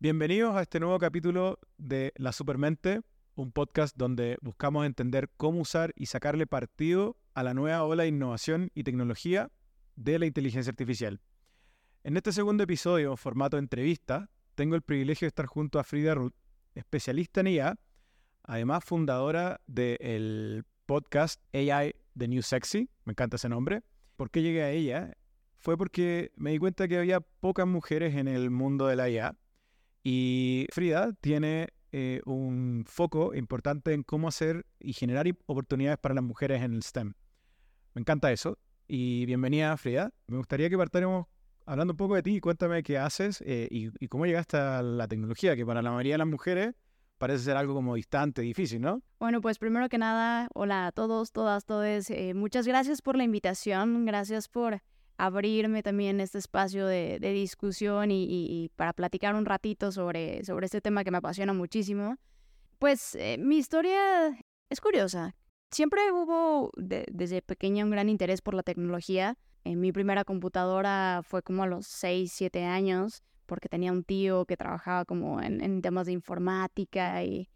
Bienvenidos a este nuevo capítulo de La Supermente, un podcast donde buscamos entender cómo usar y sacarle partido a la nueva ola de innovación y tecnología de la inteligencia artificial. En este segundo episodio, formato entrevista, tengo el privilegio de estar junto a Frida Ruth, especialista en IA, además fundadora del podcast AI The New Sexy, me encanta ese nombre. ¿Por qué llegué a ella? Fue porque me di cuenta que había pocas mujeres en el mundo de la IA y Frida tiene eh, un foco importante en cómo hacer y generar oportunidades para las mujeres en el STEM. Me encanta eso. Y bienvenida, Frida. Me gustaría que partáramos hablando un poco de ti. Cuéntame qué haces eh, y, cómo llegaste a la tecnología, que para la mayoría de las mujeres parece ser algo como distante, difícil, ¿no? Bueno, pues primero que nada, hola a todos, todas, todos. Eh, muchas gracias por la invitación. Gracias por abrirme también este espacio de, discusión y, para platicar un ratito sobre, este tema que me apasiona muchísimo. Pues eh, mi historia es curiosa. Siempre hubo desde pequeña un gran interés por la tecnología. En mi primera computadora fue como a los 6, 7 años, porque tenía un tío que trabajaba como en, temas de informática y,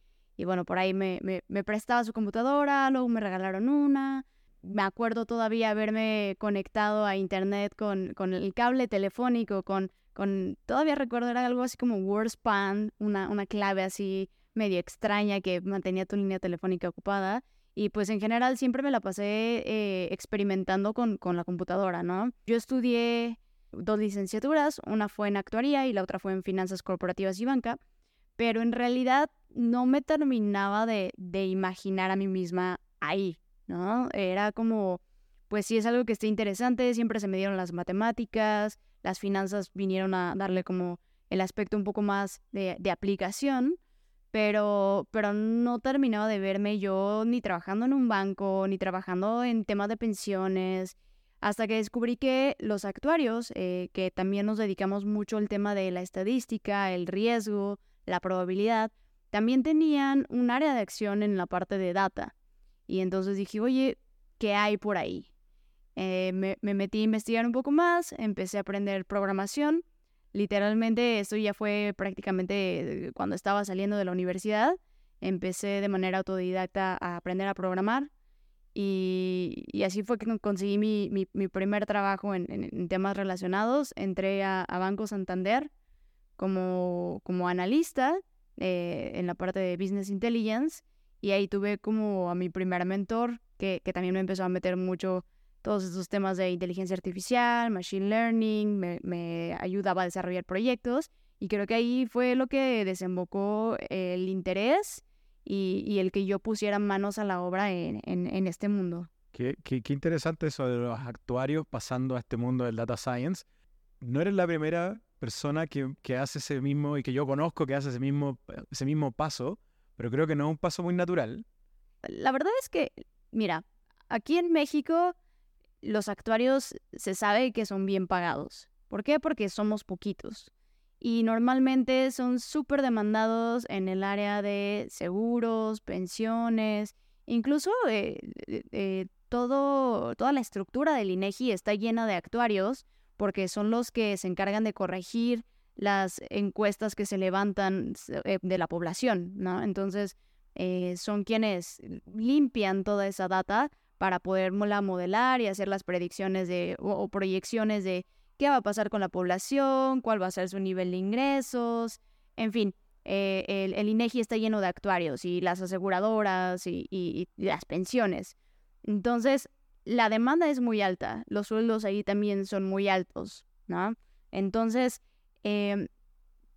bueno, por ahí me prestaba su computadora, luego me regalaron una me acuerdo todavía haberme conectado a internet con, con el cable telefónico, con, con, todavía recuerdo, era algo así como WordSpan, una, una clave así medio extraña que mantenía tu línea telefónica ocupada. Y pues en general siempre me la pasé eh, experimentando con, con la computadora, ¿no? Yo estudié dos licenciaturas, una fue en actuaría y la otra fue en finanzas corporativas y banca, pero en realidad no me terminaba de, de imaginar a mí misma ahí, ¿no? Era como, pues sí es algo que esté interesante, siempre se me dieron las matemáticas, las finanzas vinieron a darle como el aspecto un poco más de, aplicación, pero, pero no terminaba de verme yo ni trabajando en un banco, ni trabajando en temas de pensiones, hasta que descubrí que los actuarios, eh, que también nos dedicamos mucho al tema de la estadística, el riesgo, la probabilidad, también tenían un área de acción en la parte de data. Y entonces dije, oye, ¿qué hay por ahí? Eh, me, metí a investigar un poco más, empecé a aprender programación. Literalmente esto ya fue prácticamente cuando estaba saliendo de la universidad. Empecé de manera autodidacta a aprender a programar. Y, así fue que conseguí mi, mi, primer trabajo en, temas relacionados. Entré a, Banco Santander como, como analista eh, en la parte de Business Intelligence y ahí tuve como a mi primer mentor, que, que también me empezó a meter mucho todos esos temas de inteligencia artificial, machine learning, me, me, ayudaba a desarrollar proyectos y creo que ahí fue lo que desembocó el interés y, y el que yo pusiera manos a la obra en, en, en este mundo. Qué, qué, qué, interesante eso de los actuarios pasando a este mundo del data science. No eres la primera persona que, que hace ese mismo y que yo conozco que hace ese mismo, ese mismo paso pero creo que no es un paso muy natural. La verdad es que, mira, aquí en México los actuarios se sabe que son bien pagados. ¿Por qué? Porque somos poquitos. Y normalmente son súper demandados en el área de seguros, pensiones, incluso toda la estructura del INEGI está llena de actuarios porque son los que se encargan de corregir las encuestas que se levantan eh, de la población, ¿no? Entonces, eh, son quienes limpian toda esa data para poderla modelar y hacer las predicciones de, o, proyecciones de qué va a pasar con la población, cuál va a ser su nivel de ingresos, en fin. Eh, el, INEGI está lleno de actuarios y las aseguradoras y, y las pensiones. Entonces, la demanda es muy alta, los sueldos ahí también son muy altos, ¿no? Entonces, Em,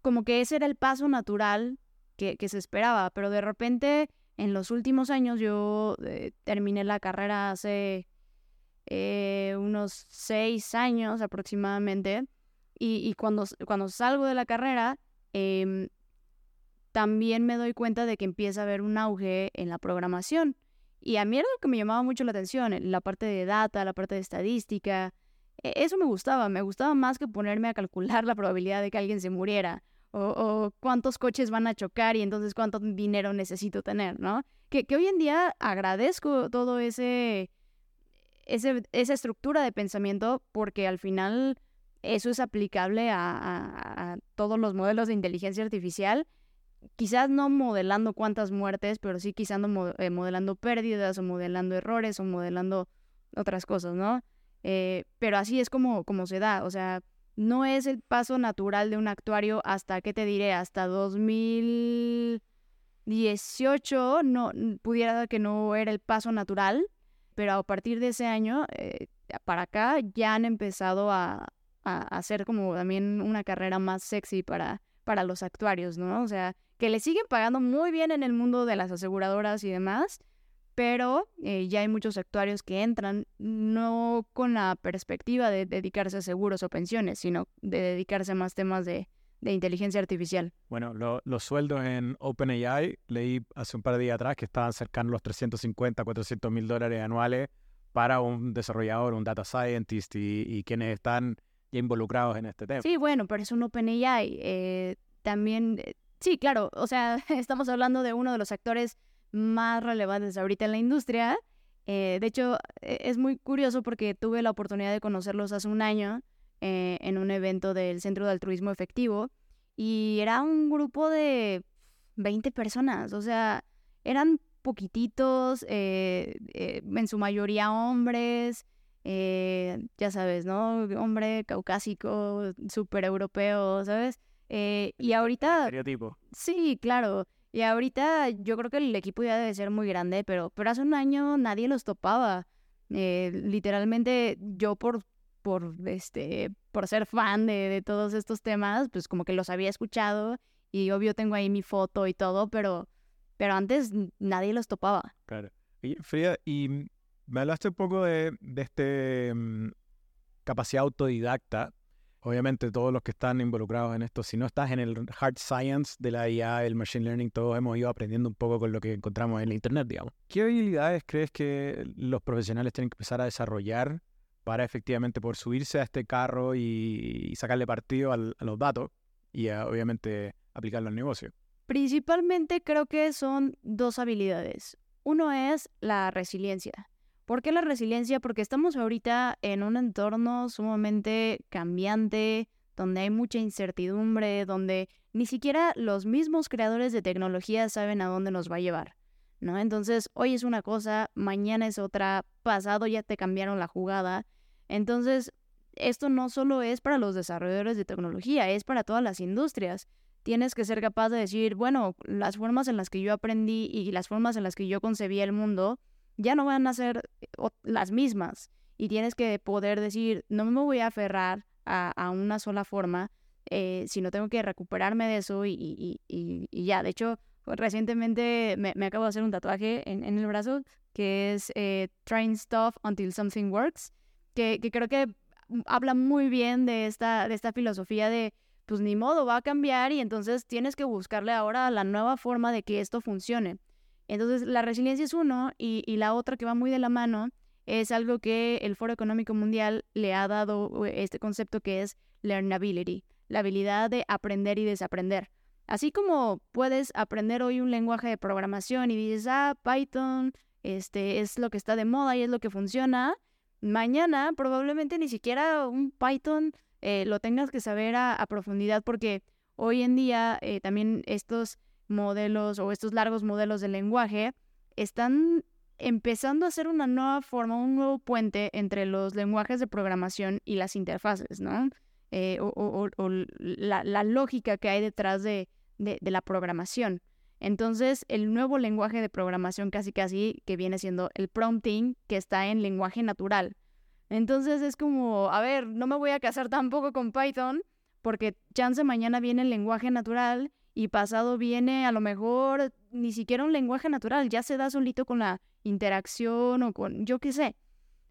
como que ese era el paso natural que, se esperaba, pero de repente en los últimos años yo eh, terminé la carrera hace eh, unos seis años aproximadamente y, cuando, cuando salgo de la carrera em, también me doy cuenta de que empieza a haber un auge en la programación. Y a mí era lo que me llamaba mucho la atención, la parte de data, la parte de estadística, eso me gustaba, me gustaba más que ponerme a calcular la probabilidad de que alguien se muriera o, cuántos coches van a chocar y entonces cuánto dinero necesito tener, ¿no? Que, hoy en día agradezco todo ese, ese, esa estructura de pensamiento porque al final eso es aplicable a, todos los modelos de inteligencia artificial. Quizás no modelando cuántas muertes, pero sí quizás eh, modelando pérdidas o modelando errores o modelando otras cosas, ¿no? Eh, pero así es como, como se da. O sea, no es el paso natural de un actuario hasta, ¿qué te diré? Hasta 2018, no, pudiera que no era el paso natural, pero a partir de ese año eh, para acá ya han empezado a, a, hacer como también una carrera más sexy para, para los actuarios, ¿no? O sea, que le siguen pagando muy bien en el mundo de las aseguradoras y demás, pero eh, ya hay muchos actuarios que entran no con la perspectiva de dedicarse a seguros o pensiones, sino de dedicarse a más temas de, inteligencia artificial. Bueno, los sueldos en OpenAI, leí hace un par de días atrás que estaban cercanos los 350, 400 mil dólares anuales para un desarrollador, un data scientist y, quienes están ya involucrados en este tema. Sí, bueno, pero es un OpenAI. Eh, también, eh, sí, claro, o sea, estamos hablando de uno de los actores más relevantes ahorita en la industria. Eh, de hecho, e, es muy curioso porque tuve la oportunidad de conocerlos hace un año eh, en un evento del Centro de Altruismo Efectivo y era un grupo de 20 personas, o sea, eran poquititos, eh, en su mayoría hombres, ya sabes, ¿no? Hombre caucásico, súper europeo, ¿sabes? y ahorita... Estereotipo. Sí, claro. Y ahorita yo creo que el equipo ya debe ser muy grande, pero, pero hace un año nadie los topaba. Eh, literalmente yo por, por, este, por ser fan de, todos estos temas, pues como que los había escuchado y obvio tengo ahí mi foto y todo, pero, pero antes nadie los topaba. Claro. Y Frida, y me hablaste un poco de, de este mm, capacidad autodidacta obviamente todos los que están involucrados en esto, si no estás en el hard science de la IA, el machine learning, todos hemos ido aprendiendo un poco con lo que encontramos en la internet, digamos. ¿Qué habilidades crees que los profesionales tienen que empezar a desarrollar para efectivamente poder subirse a este carro y, sacarle partido a los datos y obviamente aplicarlo al negocio? Principalmente creo que son dos habilidades. Uno es la resiliencia. ¿Por qué la resiliencia? Porque estamos ahorita en un entorno sumamente cambiante, donde hay mucha incertidumbre, donde ni siquiera los mismos creadores de tecnología saben a dónde nos va a llevar. ¿No? Entonces, hoy es una cosa, mañana es otra, pasado ya te cambiaron la jugada. Entonces, esto no solo es para los desarrolladores de tecnología, es para todas las industrias. Tienes que ser capaz de decir, bueno, las formas en las que yo aprendí y las formas en las que yo concebía el mundo, ya no van a ser eh, las mismas. Y tienes que poder decir, no me voy a aferrar a, una sola forma, eh, sino tengo que recuperarme de eso y, ya. De hecho, recientemente me, acabo de hacer un tatuaje en, el brazo que es eh, Trying Stuff Until Something Works, que, creo que habla muy bien de esta, de esta filosofía de, pues ni modo, va a cambiar y entonces tienes que buscarle ahora la nueva forma de que esto funcione. Entonces, la resiliencia es uno y, la otra que va muy de la mano es algo que el Foro Económico Mundial le ha dado este concepto que es learnability, la habilidad de aprender y desaprender. Así como puedes aprender hoy un lenguaje de programación y dices, ah, Python, este es lo que está de moda y es lo que funciona, mañana probablemente ni siquiera un Python eh, lo tengas que saber a, profundidad porque hoy en día eh, también estos modelos o estos largos modelos de lenguaje están empezando a ser una nueva forma, un nuevo puente entre los lenguajes de programación y las interfaces, ¿no? Eh, o, la, lógica que hay detrás de, la programación. Entonces, el nuevo lenguaje de programación casi casi que viene siendo el prompting, que está en lenguaje natural. Entonces es como, a ver, no me voy a casar tampoco con Python, porque chance mañana viene el lenguaje natural y pasado viene a lo mejor ni siquiera un lenguaje natural, ya se da solito con la interacción o con yo qué sé.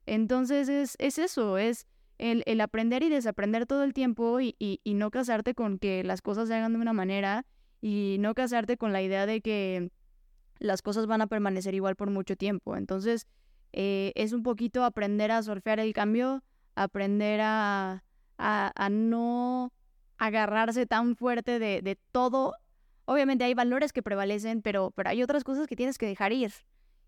Entonces es, es eso, es el, el, aprender y desaprender todo el tiempo y, y, no casarte con que las cosas se hagan de una manera y no casarte con la idea de que las cosas van a permanecer igual por mucho tiempo. Entonces eh, es un poquito aprender a surfear el cambio, aprender a, a, a no agarrarse tan fuerte de, todo. Obviamente hay valores que prevalecen, pero, pero hay otras cosas que tienes que dejar ir.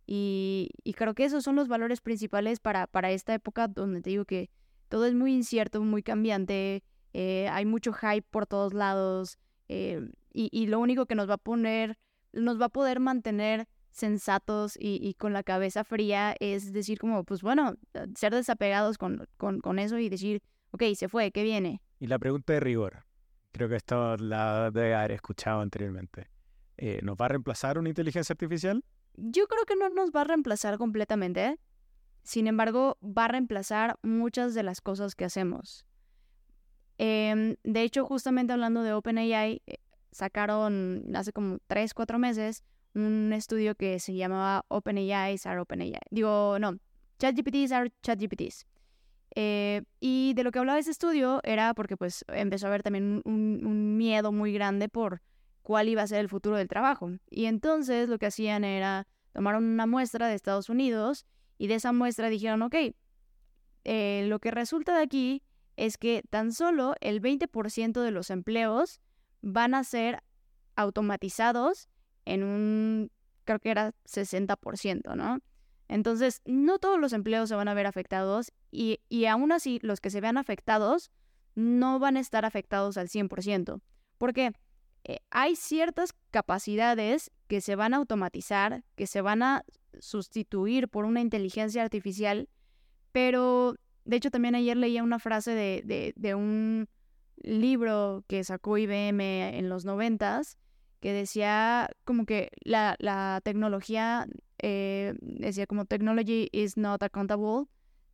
Y, creo que esos son los valores principales para, para esta época donde te digo que todo es muy incierto, muy cambiante, eh, hay mucho hype por todos lados eh, y, lo único que nos va a poner, nos va a poder mantener sensatos y, con la cabeza fría es decir como, pues bueno, ser desapegados con, con, eso y decir, ok, se fue, ¿qué viene? Y la pregunta de rigor, creo que esto la debe haber escuchado anteriormente. Eh, ¿Nos va a reemplazar una inteligencia artificial? Yo creo que no nos va a reemplazar completamente. Sin embargo, va a reemplazar muchas de las cosas que hacemos. Em, de hecho, justamente hablando de OpenAI, eh, sacaron hace como 3, 4 meses un estudio que se llamaba OpenAI are OpenAI. Digo, no, ChatGPTs are ChatGPTs. Eh, y de lo que hablaba ese estudio era porque pues empezó a haber también un, miedo muy grande por cuál iba a ser el futuro del trabajo. Y entonces lo que hacían era tomaron una muestra de Estados Unidos y de esa muestra dijeron, ok, eh, lo que resulta de aquí es que tan solo el 20% de los empleos van a ser automatizados en un, creo que era 60%, ¿no? Entonces, no todos los empleos se van a ver afectados y, y aún así los que se vean afectados no van a estar afectados al 100%. Porque eh, hay ciertas capacidades que se van a automatizar, que se van a sustituir por una inteligencia artificial, pero de hecho también ayer leía una frase de, de un libro que sacó IBM en los noventas que decía como que la, la tecnología, eh, decía como technology is not accountable,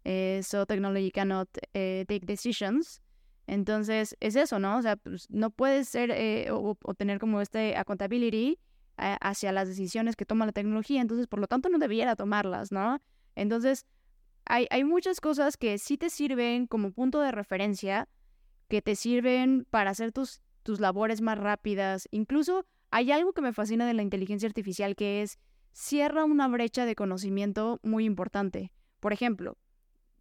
eh, so technology cannot eh, take decisions. Entonces es eso, ¿no? O sea, pues, no puedes ser o, tener como este accountability hacia las decisiones que toma la tecnología, entonces por lo tanto no debiera tomarlas, ¿no? Entonces hay, hay muchas cosas que sí te sirven como punto de referencia, que te sirven para hacer tus, tus labores más rápidas, incluso hay algo que me fascina de la inteligencia artificial que es cierra una brecha de conocimiento muy importante. Por ejemplo,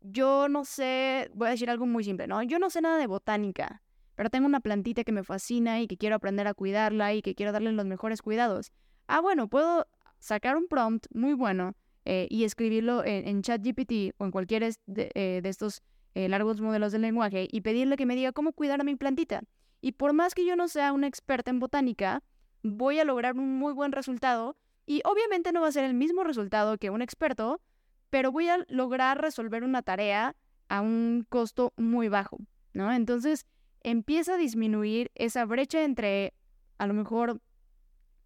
yo no sé, voy a decir algo muy simple, ¿no? Yo no sé nada de botánica, pero tengo una plantita que me fascina y que quiero aprender a cuidarla y que quiero darle los mejores cuidados. Ah, bueno, puedo sacar un prompt muy bueno eh, y escribirlo en, ChatGPT o en cualquiera de, eh, estos eh, largos modelos de lenguaje y pedirle que me diga cómo cuidar a mi plantita. Y por más que yo no sea una experta en botánica, voy a lograr un muy buen resultado y obviamente no va a ser el mismo resultado que un experto, pero voy a lograr resolver una tarea a un costo muy bajo, ¿no? Entonces empieza a disminuir esa brecha entre, a lo mejor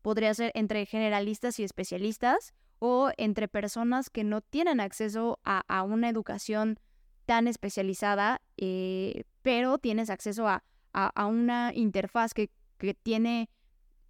podría ser entre generalistas y especialistas o entre personas que no tienen acceso a, una educación tan especializada, eh, pero tienes acceso a, una interfaz que, que tiene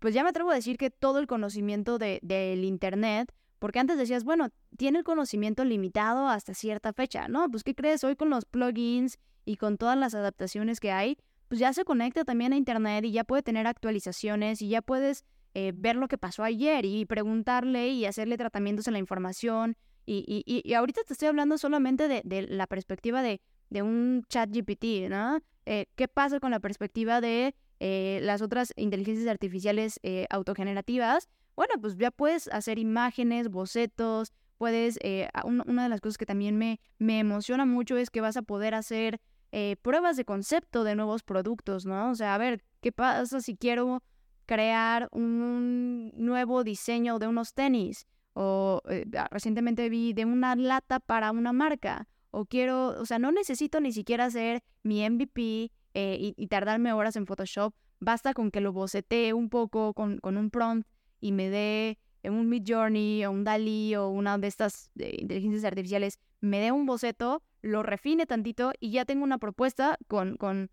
pues ya me atrevo a decir que todo el conocimiento del de, Internet, porque antes decías, bueno, tiene el conocimiento limitado hasta cierta fecha, ¿no? Pues ¿qué crees? Hoy con los plugins y con todas las adaptaciones que hay, pues ya se conecta también a Internet y ya puede tener actualizaciones y ya puedes eh, ver lo que pasó ayer y preguntarle y hacerle tratamientos en la información. Y, y, y ahorita te estoy hablando solamente de, de la perspectiva de, de un chat GPT, ¿no? Eh, ¿Qué pasa con la perspectiva de eh, las otras inteligencias artificiales eh, autogenerativas, bueno, pues ya puedes hacer imágenes, bocetos, puedes, eh, una de las cosas que también me, me emociona mucho es que vas a poder hacer pruebas de concepto de nuevos productos, ¿no? O sea, a ver, ¿qué pasa si quiero crear un nuevo diseño de unos tenis? O ah, recientemente vi de una lata para una marca. O quiero, o sea, no necesito ni siquiera hacer mi MVP eh, y, tardarme horas en Photoshop. Basta con que lo bocetee un poco con, un prompt y me dé un Mid Journey o un DALI o una de estas inteligencias artificiales, me dé un boceto, lo refine tantito y ya tengo una propuesta con, con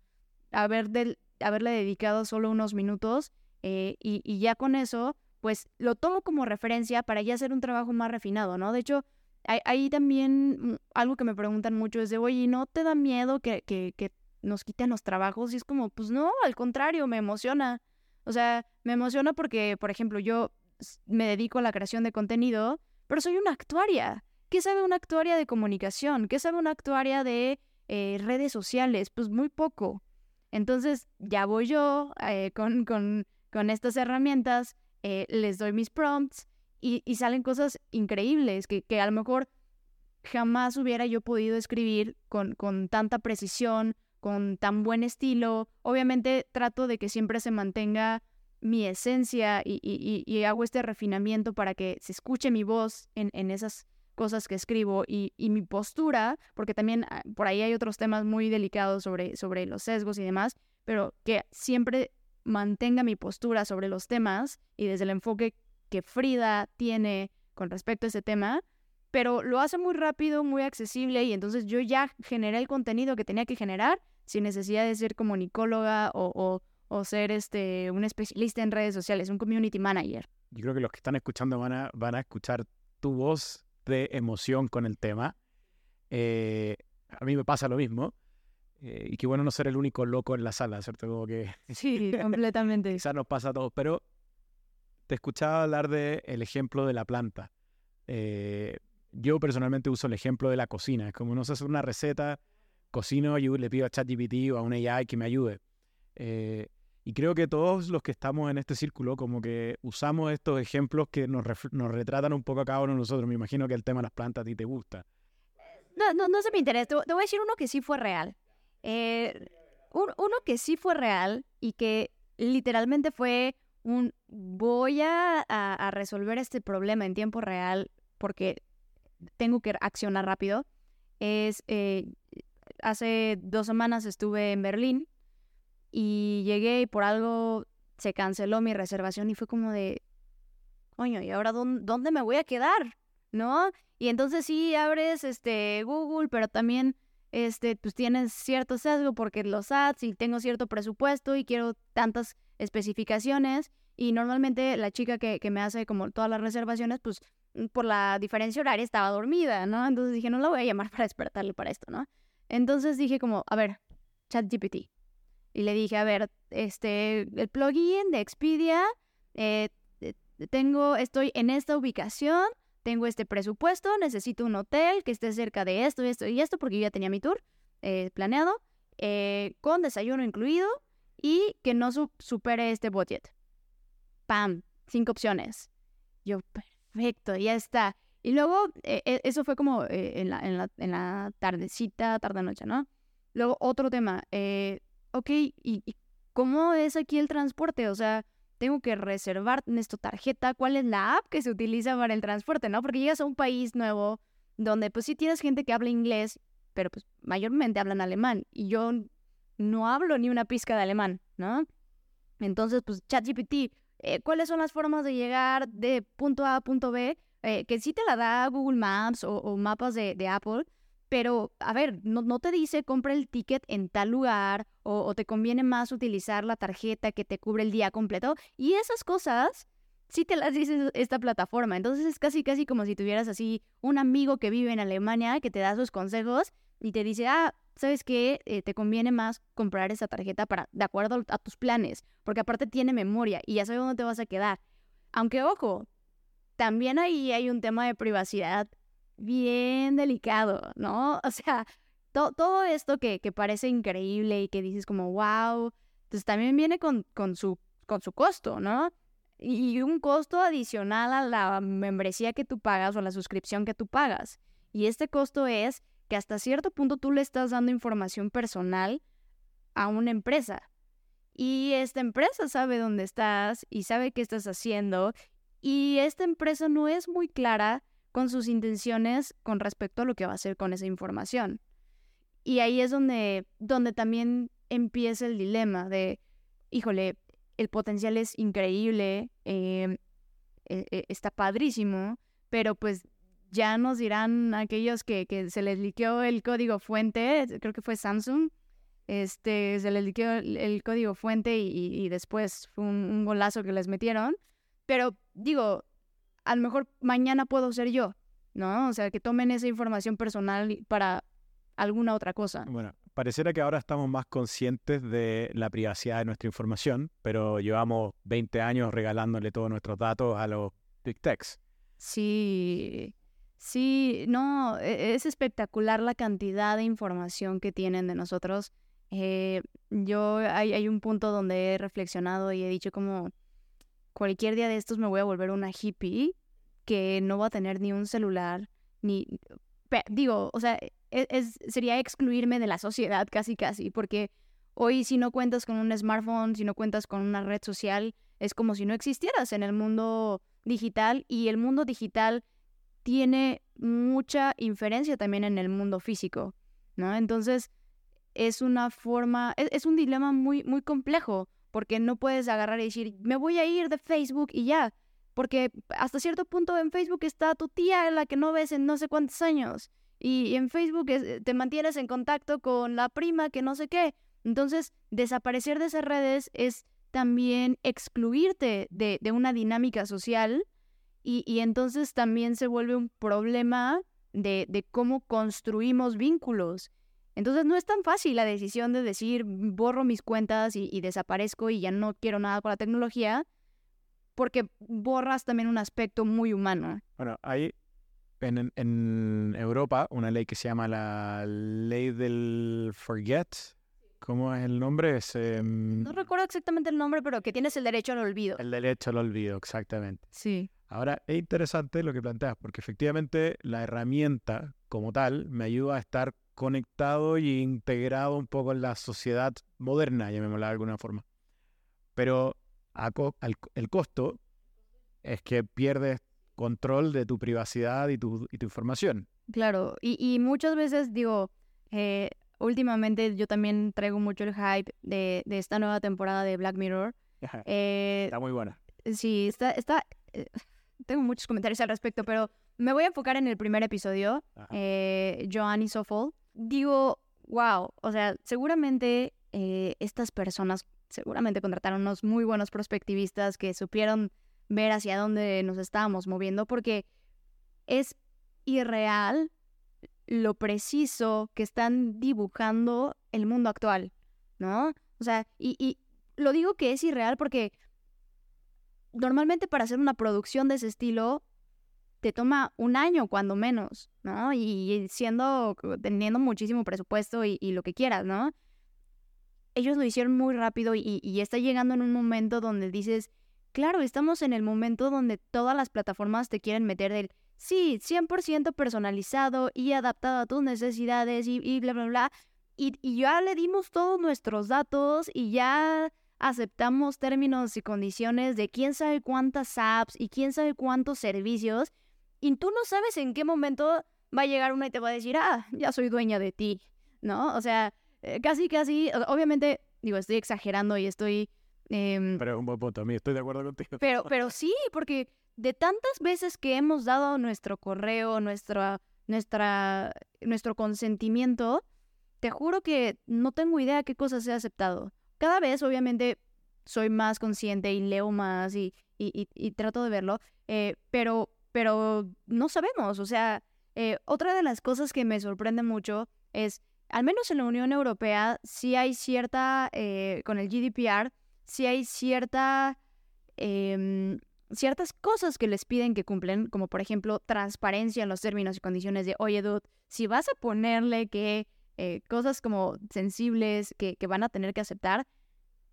haber haberle dedicado solo unos minutos eh, y, ya con eso, pues lo tomo como referencia para ya hacer un trabajo más refinado, ¿no? De hecho, hay, también algo que me preguntan mucho es de, oye, ¿no te da miedo que nos quiten los trabajos y es como, pues no, al contrario, me emociona. O sea, me emociona porque, por ejemplo, yo me dedico a la creación de contenido, pero soy una actuaria. ¿Qué sabe una actuaria de comunicación? ¿Qué sabe una actuaria de eh, redes sociales? Pues muy poco. Entonces, ya voy yo eh, con, con, con, estas herramientas, eh, les doy mis prompts y, y, salen cosas increíbles que, que a lo mejor jamás hubiera yo podido escribir con, con tanta precisión, con tan buen estilo. Obviamente trato de que siempre se mantenga mi esencia y, hago este refinamiento para que se escuche mi voz en, esas cosas que escribo y, mi postura, porque también ah, por ahí hay otros temas muy delicados sobre, sobre los sesgos y demás, pero que siempre mantenga mi postura sobre los temas y desde el enfoque que Frida tiene con respecto a ese tema, pero lo hace muy rápido, muy accesible y entonces yo ya generé el contenido que tenía que generar sin necesidad de ser comunicóloga o, o, ser este, un especialista en redes sociales, un community manager. Yo creo que los que están escuchando van a, van a escuchar tu voz de emoción con el tema. Eh, a mí me pasa lo mismo. Eh, y qué bueno no ser el único loco en la sala, ¿cierto? Como que... Sí, completamente. Quizás nos pasa a todos, pero te escuchaba hablar del el ejemplo de la planta. Eh, yo personalmente uso el ejemplo de la cocina. Es como no sé hacer una receta, cocino y le pido a ChatGPT o a una AI que me ayude. Eh, y creo que todos los que estamos en este círculo, como que usamos estos ejemplos que nos, nos retratan un poco a cada uno de nosotros. Me imagino que el tema de las plantas a ti te gusta. No, no, no se me interesa. Te, voy a decir uno que sí fue real. Eh, uno que sí fue real y que literalmente fue un voy a, a, resolver este problema en tiempo real porque tengo que accionar rápido. Es, eh, hace dos semanas estuve en Berlín y llegué y por algo se canceló mi reservación y fue como de, coño, ¿y ahora dónde, me voy a quedar? ¿No? Y entonces sí abres este Google, pero también este pues tienes cierto sesgo porque los ads y tengo cierto presupuesto y quiero tantas especificaciones y normalmente la chica que, que me hace como todas las reservaciones pues por la diferencia horaria estaba dormida, ¿no? Entonces dije, no la voy a llamar para despertarle para esto, ¿no? Entonces dije como, a ver, ChatGPT. Y le dije, a ver, este, el plugin de Expedia, eh, eh, tengo, estoy en esta ubicación, tengo este presupuesto, necesito un hotel que esté cerca de esto, esto y esto, porque yo ya tenía mi tour eh, planeado, con desayuno incluido y que no supere este budget. ¡Pam! Cinco opciones. Yo, perfecto, ya está. Y luego, eh, eh, eso fue como eh, en, la, en, la, en, la, tardecita, tarde-noche, ¿no? Luego, otro tema. ok, ¿y, cómo es aquí el transporte? O sea, tengo que reservar nuestra tarjeta. ¿Cuál es la app que se utiliza para el transporte, no? Porque llegas a un país nuevo donde, pues, sí tienes gente que habla inglés, pero, pues, mayormente hablan alemán. Y yo no hablo ni una pizca de alemán, ¿no? Entonces, pues, ChatGPT, ¿cuáles son las formas de llegar de punto A a punto B? Eh, que sí te la da Google Maps o, mapas de, Apple, pero a ver, no, te dice compra el ticket en tal lugar o, te conviene más utilizar la tarjeta que te cubre el día completo. Y esas cosas sí te las dice esta plataforma. Entonces es casi, casi como si tuvieras así un amigo que vive en Alemania que te da sus consejos y te dice, ah, ¿sabes qué? Eh, te conviene más comprar esa tarjeta para, de acuerdo a tus planes, porque aparte tiene memoria y ya sabes dónde te vas a quedar. Aunque ojo, también ahí hay un tema de privacidad bien delicado, ¿no? O sea, todo esto que, parece increíble y que dices como, wow, pues también viene con, con, su, con su costo, ¿no? Y un costo adicional a la membresía que tú pagas o la suscripción que tú pagas. Y este costo es que hasta cierto punto tú le estás dando información personal a una empresa. Y esta empresa sabe dónde estás y sabe qué estás haciendo y esta empresa no es muy clara con sus intenciones con respecto a lo que va a hacer con esa información. Y ahí es donde, donde también empieza el dilema de, híjole, el potencial es increíble, em, e, e, está padrísimo, pero pues ya nos dirán aquellos que, se les liqueó el código fuente, creo que fue Samsung, este, se les liqueó el, código fuente y, después fue un, golazo que les metieron. Pero digo, a lo mejor mañana puedo ser yo, ¿no? O sea, que tomen esa información personal para alguna otra cosa. Bueno, pareciera que ahora estamos más conscientes de la privacidad de nuestra información, pero llevamos 20 años regalándole todos nuestros datos a los big techs. Sí, sí, no, e-, es espectacular la cantidad de información que tienen de nosotros. Eh, yo hay, hay un punto donde he reflexionado y he dicho como cualquier día de estos me voy a volver una hippie que no va a tener ni un celular, ni digo, o sea, e, es, sería excluirme de la sociedad casi casi, porque hoy si no cuentas con un smartphone, si no cuentas con una red social, es como si no existieras en el mundo digital y el mundo digital tiene mucha inferencia también en el mundo físico, ¿no? Entonces, es una forma, es, es, un dilema muy, muy complejo, porque no puedes agarrar y decir, me voy a ir de Facebook y ya, porque hasta cierto punto en Facebook está tu tía, la que no ves en no sé cuántos años, y en Facebook te mantienes en contacto con la prima que no sé qué. Entonces, desaparecer de esas redes es también excluirte de, una dinámica social y, y, entonces también se vuelve un problema de cómo construimos vínculos. Entonces no es tan fácil la decisión de decir borro mis cuentas y, desaparezco y ya no quiero nada con la tecnología, porque borras también un aspecto muy humano. Bueno, hay en, en Europa una ley que se llama la ley del forget. ¿Cómo es el nombre? no recuerdo exactamente el nombre, pero que tienes el derecho al olvido. El derecho al olvido, exactamente. Sí. Ahora, es interesante lo que planteas, porque efectivamente la herramienta como tal me ayuda a estar conectado y integrado un poco en la sociedad moderna, llamémosla de alguna forma. Pero el costo es que pierdes control de tu privacidad y tu, y tu información. Claro, y, y muchas veces digo, eh, últimamente yo también traigo mucho el hype de, de esta nueva temporada de Black Mirror. Eh, está muy buena. Sí, está, está eh, tengo muchos comentarios al respecto, pero me voy a enfocar en el primer episodio, eh, Joanny Sofol digo, wow, o sea, seguramente eh, estas personas seguramente contrataron unos muy buenos prospectivistas que supieron ver hacia dónde nos estábamos moviendo porque es irreal lo preciso que están dibujando el mundo actual, ¿no? O sea, y, y lo digo que es irreal porque normalmente para hacer una producción de ese estilo te toma un año cuando menos, ¿no? Y siendo, teniendo muchísimo presupuesto y, lo que quieras, ¿no? Ellos lo hicieron muy rápido y, y, está llegando en un momento donde dices, claro, estamos en el momento donde todas las plataformas te quieren meter del, sí, 100% personalizado y adaptado a tus necesidades y, y bla, bla, bla. Y, y ya le dimos todos nuestros datos y ya aceptamos términos y condiciones de quién sabe cuántas apps y quién sabe cuántos servicios y tú no sabes en qué momento va a llegar una y te va a decir, ah, ya soy dueña de ti, ¿no? O sea, eh, casi, casi, obviamente, digo, estoy exagerando y estoy... Em, pero es un buen punto, a mí estoy de acuerdo contigo. Pero, pero sí, porque de tantas veces que hemos dado nuestro correo, nuestra, nuestra, nuestro consentimiento, te juro que no tengo idea qué cosas he aceptado. Cada vez, obviamente, soy más consciente y leo más y, y, y, trato de verlo, eh, pero pero no sabemos. O sea, eh, otra de las cosas que me sorprende mucho es, al menos en la Unión Europea, sí hay cierta, eh, con el GDPR, sí hay cierta, em, ciertas cosas que les piden que cumplen, como por ejemplo transparencia en los términos y condiciones de, oye, dude, si vas a ponerle que eh, cosas como sensibles que, que van a tener que aceptar,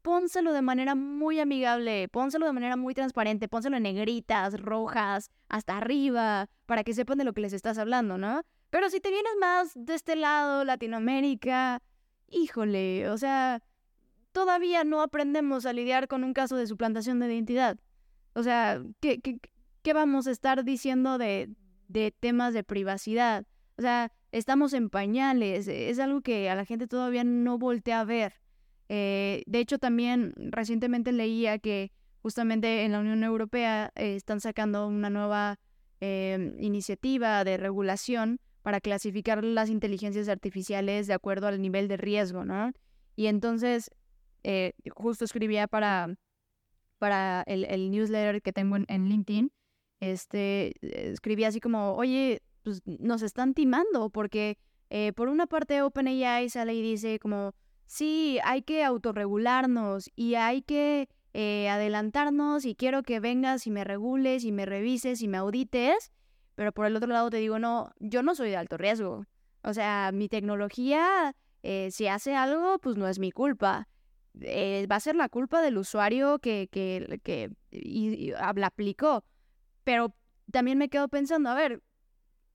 pónselo de manera muy amigable, pónselo de manera muy transparente, pónselo en negritas, rojas, hasta arriba, para que sepan de lo que les estás hablando, ¿no? Pero si te vienes más de este lado, Latinoamérica, híjole, o sea, todavía no aprendemos a lidiar con un caso de suplantación de identidad. O sea, ¿qué, qué, qué vamos a estar diciendo de, de temas de privacidad? O sea, estamos en pañales, es algo que a la gente todavía no voltea a ver. Eh, de hecho, también recientemente leía que justamente en la Unión Europea eh, están sacando una nueva eh, iniciativa de regulación para clasificar las inteligencias artificiales de acuerdo al nivel de riesgo, ¿no? Y entonces, justo escribía para, para el, newsletter que tengo en, LinkedIn, este, escribía así como, oye, pues nos están timando porque por una parte OpenAI sale y dice como, sí, hay que autorregularnos y hay que eh, adelantarnos y quiero que vengas y me regules y me revises y me audites, pero por el otro lado te digo, no, yo no soy de alto riesgo. O sea, mi tecnología, eh, si hace algo, pues no es mi culpa. Eh, va a ser la culpa del usuario que, que, que y, la aplicó. Pero también me quedo pensando, a ver,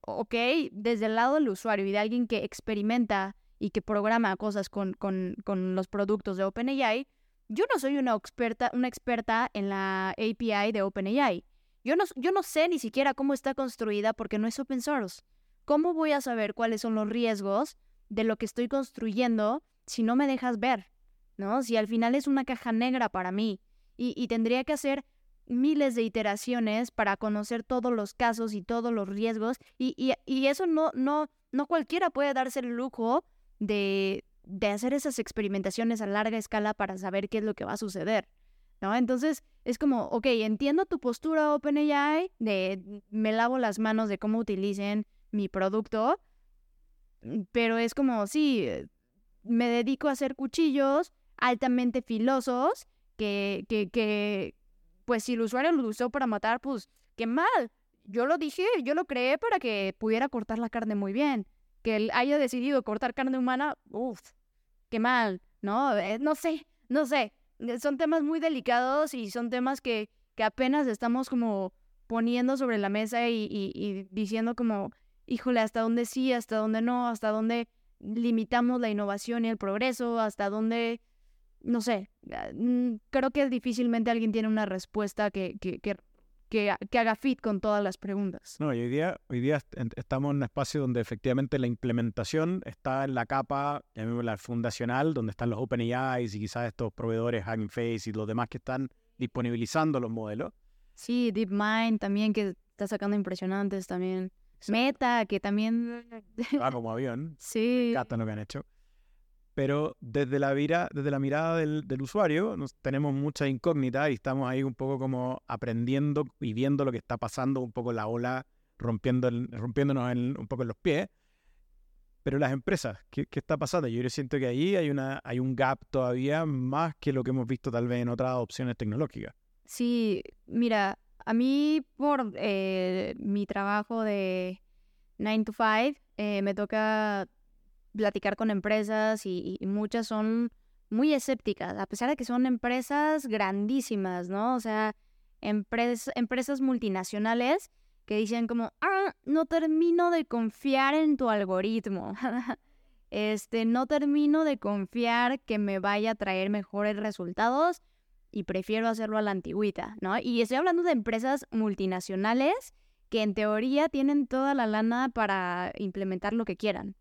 ok, desde el lado del usuario y de alguien que experimenta y que programa cosas con, con, con los productos de OpenAI, yo no soy una experta, una experta en la API de OpenAI. Yo no, yo no sé ni siquiera cómo está construida porque no es open source. ¿Cómo voy a saber cuáles son los riesgos de lo que estoy construyendo si no me dejas ver? ¿No? Si al final es una caja negra para mí y, y tendría que hacer miles de iteraciones para conocer todos los casos y todos los riesgos y, y, eso no, no, no cualquiera puede darse el lujo de, de hacer esas experimentaciones a larga escala para saber qué es lo que va a suceder, ¿no? Entonces, es como, ok, entiendo tu postura OpenAI de me lavo las manos de cómo utilicen mi producto, mm, pero es como, sí, eh, me dedico a hacer cuchillos altamente filosos que, que, que, pues si el usuario lo usó para matar, pues qué mal. Yo lo dije, yo lo creé para que pudiera cortar la carne muy bien. Que él haya decidido cortar carne humana, uff, qué mal, ¿no? Eh, no sé, no sé. Eh, son temas muy delicados y son temas que, que apenas estamos como poniendo sobre la mesa y, y, y diciendo como, híjole, hasta dónde sí, hasta dónde no, hasta dónde limitamos la innovación y el progreso, hasta dónde, no sé, ah, mm, creo que difícilmente alguien tiene una respuesta que, que, que, que, que haga fit con todas las preguntas. No, y hoy día, hoy día estamos en un espacio donde efectivamente la implementación está en la capa, llamémosla fundacional, donde están los OpenAIs y quizás estos proveedores Hugging Face y los demás que están disponibilizando los modelos. Sí, DeepMind también, que está sacando impresionantes también. Meta, que también... Va como avión. sí. Me lo que han hecho. Pero desde la, vira, desde la mirada del, usuario tenemos mucha incógnita y estamos ahí un poco como aprendiendo y viendo lo que está pasando, un poco la ola rompiendo el, rompiéndonos en, un poco en los pies. Pero las empresas, ¿qué, ¿qué, está pasando? Yo siento que ahí hay, una, un gap todavía más que lo que hemos visto tal vez en otras opciones tecnológicas. Sí, mira, a mí por eh, mi trabajo de 9 to 5 eh, me toca platicar con empresas y, muchas son muy escépticas, a pesar de que son empresas grandísimas, ¿no? O sea, empres empresas multinacionales que dicen como, ah, no termino de confiar en tu algoritmo. este, no termino de confiar que me vaya a traer mejores resultados y prefiero hacerlo a la antigüita, ¿no? Y estoy hablando de empresas multinacionales que en teoría tienen toda la lana para implementar lo que quieran.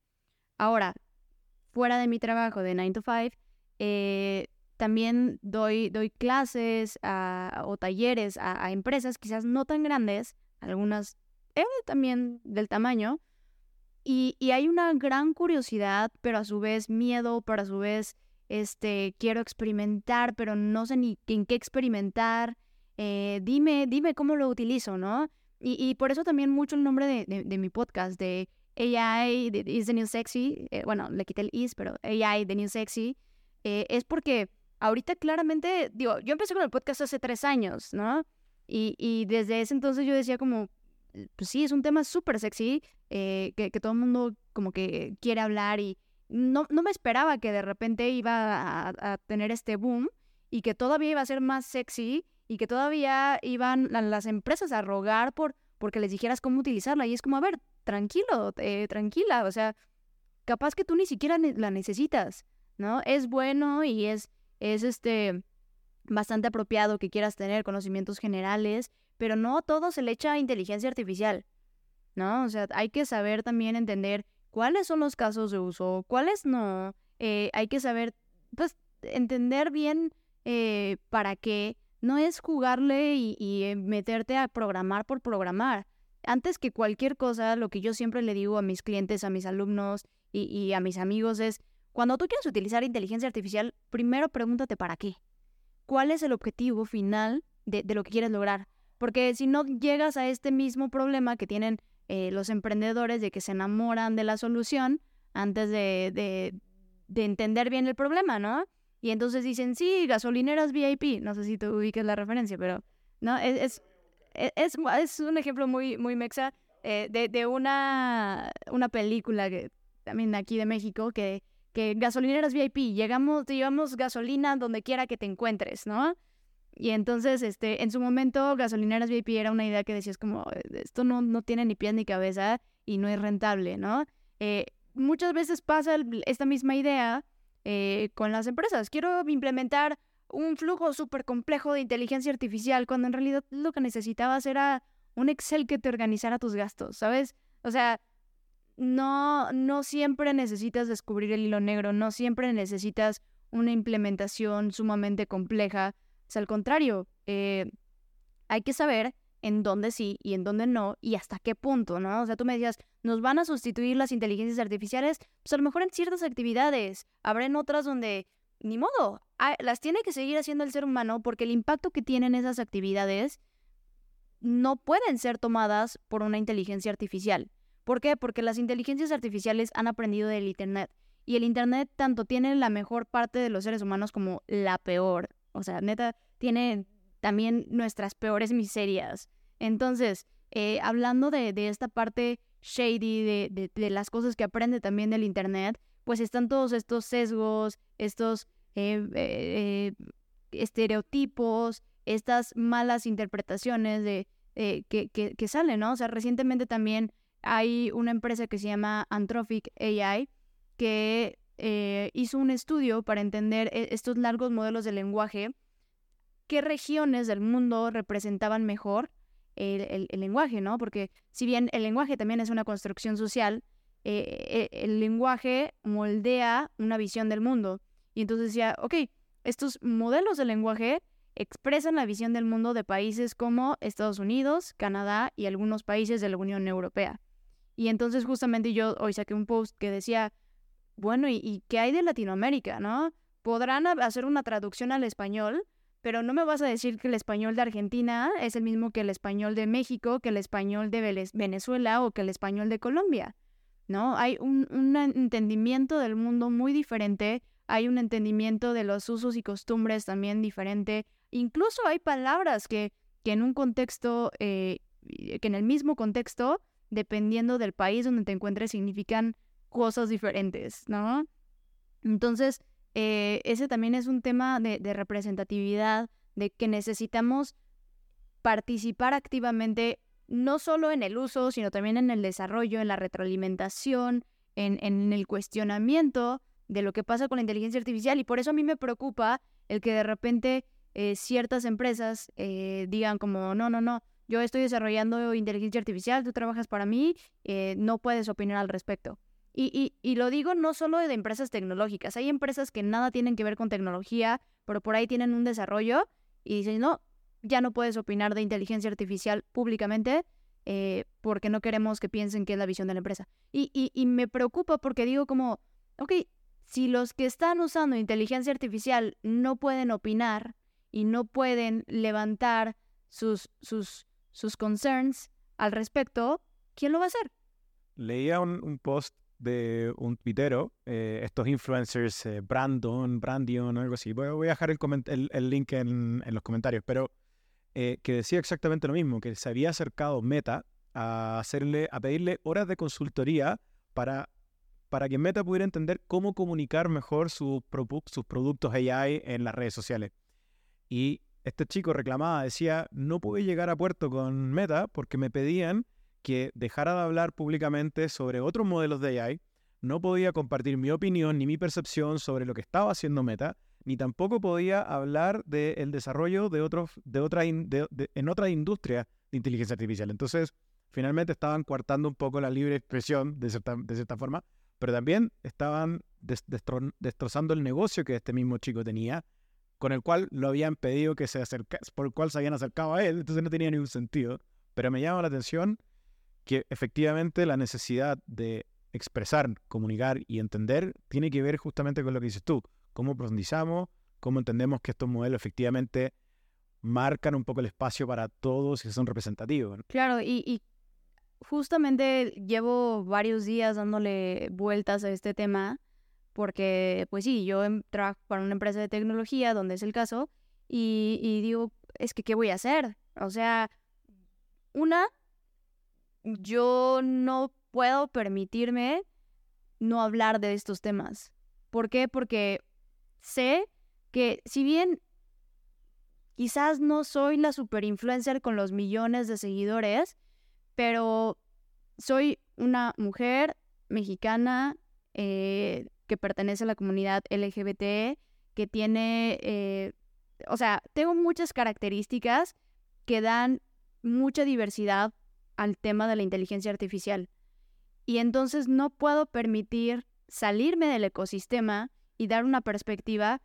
Ahora, fuera de mi trabajo de 9 to 5, eh, también doy, clases o talleres a, empresas quizás no tan grandes, algunas eh, también del tamaño, y, hay una gran curiosidad, pero a su vez miedo, pero a su vez este, quiero experimentar, pero no sé ni en qué experimentar, eh, dime, dime cómo lo utilizo, ¿no? Y, por eso también mucho el nombre de, de mi podcast, de AI is the new sexy, eh, bueno, le quité el is, pero AI, the new sexy, eh, es porque ahorita claramente, digo, yo empecé con el podcast hace tres años, ¿no? Y, y desde ese entonces yo decía como, pues sí, es un tema súper sexy, que, que todo el mundo como que quiere hablar y, no, no me esperaba que de repente iba a, a, tener este boom y que todavía iba a ser más sexy y que todavía iban las empresas a rogar por porque les dijeras cómo utilizarla. Y es como, a ver, tranquilo, eh, tranquila, o sea, capaz que tú ni siquiera la necesitas, ¿no? Es bueno y es, es este bastante apropiado que quieras tener conocimientos generales, pero no todo se le echa inteligencia artificial, ¿no? O sea, hay que saber también entender cuáles son los casos de uso, cuáles no. Eh, hay que saber, pues, entender bien eh, para qué. No es jugarle y, eh, meterte a programar por programar. Antes que cualquier cosa, lo que yo siempre le digo a mis clientes, a mis alumnos y, a mis amigos es, cuando tú quieres utilizar inteligencia artificial, primero pregúntate para qué. ¿Cuál es el objetivo final de, lo que quieres lograr? Porque si no llegas a este mismo problema que tienen eh, los emprendedores de que se enamoran de la solución antes de, de, entender bien el problema, ¿no? Y entonces dicen, sí, gasolineras VIP. No sé si tú ubiques la referencia, pero no, es, es, e, es, es un ejemplo muy, muy mexa eh, de, de una, una película que también aquí de México que, que gasolineras VIP, llegamos, te llevamos gasolina donde quiera que te encuentres, ¿no? Y entonces, este, en su momento, gasolineras VIP era una idea que decías como, esto no, no tiene ni pies ni cabeza y no es rentable, ¿no? Eh, muchas veces pasa esta misma idea eh, con las empresas. Quiero implementar un flujo súper complejo de inteligencia artificial cuando en realidad lo que necesitabas era un Excel que te organizara tus gastos, ¿sabes? O sea, no, no siempre necesitas descubrir el hilo negro, no siempre necesitas una implementación sumamente compleja. O al contrario, eh, hay que saber en dónde sí y en dónde no y hasta qué punto, ¿no? O sea, tú me decías, ¿nos van a sustituir las inteligencias artificiales? Pues a lo mejor en ciertas actividades, habrá en otras donde, ni modo, las tiene que seguir haciendo el ser humano porque el impacto que tienen esas actividades no pueden ser tomadas por una inteligencia artificial. ¿Por qué? Porque las inteligencias artificiales han aprendido del Internet. Y el Internet tanto tiene la mejor parte de los seres humanos como la peor. O sea, neta, tiene también nuestras peores miserias. Entonces, eh, hablando de, esta parte shady, de, de, las cosas que aprende también del Internet, pues están todos estos sesgos, estos eh, eh, estereotipos, estas malas interpretaciones de, que, que, salen, ¿no? O sea, recientemente también hay una empresa que se llama Anthropic AI que hizo un estudio para entender estos largos modelos de lenguaje qué regiones del mundo representaban mejor el, lenguaje, ¿no? Porque si bien el lenguaje también es una construcción social, eh, e, el lenguaje moldea una visión del mundo. Y entonces decía, ok, estos modelos de lenguaje expresan la visión del mundo de países como Estados Unidos, Canadá y algunos países de la Unión Europea. Y entonces justamente yo hoy saqué un post que decía, bueno, ¿y, y qué hay de Latinoamérica, no? ¿Podrán hacer una traducción al español? Pero no me vas a decir que el español de Argentina es el mismo que el español de México, que el español de Venezuela o que el español de Colombia, ¿no? Hay un, entendimiento del mundo muy diferente, hay un entendimiento de los usos y costumbres también diferente, incluso hay palabras que, que en un contexto, eh, que en el mismo contexto, dependiendo del país donde te encuentres, significan cosas diferentes, ¿no? Entonces, eh, ese también es un tema de, representatividad, de que necesitamos participar activamente no solo en el uso, sino también en el desarrollo, en la retroalimentación, en, el cuestionamiento de lo que pasa con la inteligencia artificial. Y por eso a mí me preocupa el que de repente eh, ciertas empresas eh, digan como, no, no, no, yo estoy desarrollando inteligencia artificial, tú trabajas para mí, no puedes opinar al respecto. Y, y, lo digo no solo de empresas tecnológicas, hay empresas que nada tienen que ver con tecnología, pero por ahí tienen un desarrollo y dicen, no, ya no puedes opinar de inteligencia artificial públicamente eh, porque no queremos que piensen que es la visión de la empresa. Y, y, y me preocupa porque digo como, ok, si los que están usando inteligencia artificial no pueden opinar y no pueden levantar sus, sus, concerns al respecto, ¿quién lo va a hacer? Leía un post de un tuitero, eh, estos influencers, eh, Brandon, Brandion, algo así. Voy, a dejar el, el, link en, en, los comentarios, pero eh, que decía exactamente lo mismo, que se había acercado Meta a, hacerle, a pedirle horas de consultoría para, para que Meta pudiera entender cómo comunicar mejor sus productos AI en las redes sociales. Y este chico reclamaba, decía, no pude llegar a puerto con Meta porque me pedían que dejara de hablar públicamente sobre otros modelos de AI, no podía compartir mi opinión ni mi percepción sobre lo que estaba haciendo Meta, ni tampoco podía hablar del desarrollo de otros, de otra en otra industria de inteligencia artificial. Entonces, finalmente estaban coartando un poco la libre expresión de cierta, de cierta forma, pero también estaban destrozando el negocio que este mismo chico tenía, con el cual lo habían pedido que se acercara, por el cual se habían acercado a él, entonces no tenía ningún sentido. Pero me llama la atención que efectivamente la necesidad de expresar, comunicar y entender tiene que ver justamente con lo que dices tú, cómo profundizamos, cómo entendemos que estos modelos efectivamente marcan un poco el espacio para todos y son representativos. Claro, y, justamente llevo varios días dándole vueltas a este tema, porque pues sí, yo em, trabajo para una empresa de tecnología, donde es el caso, y, y digo, es que, ¿qué voy a hacer? O sea, una, yo no puedo permitirme no hablar de estos temas. ¿Por qué? Porque sé que si bien quizás no soy la super influencer con los millones de seguidores, pero soy una mujer mexicana eh, que pertenece a la comunidad LGBT, que tiene, eh, o sea, tengo muchas características que dan mucha diversidad al tema de la inteligencia artificial. Y entonces no puedo permitir salirme del ecosistema y dar una perspectiva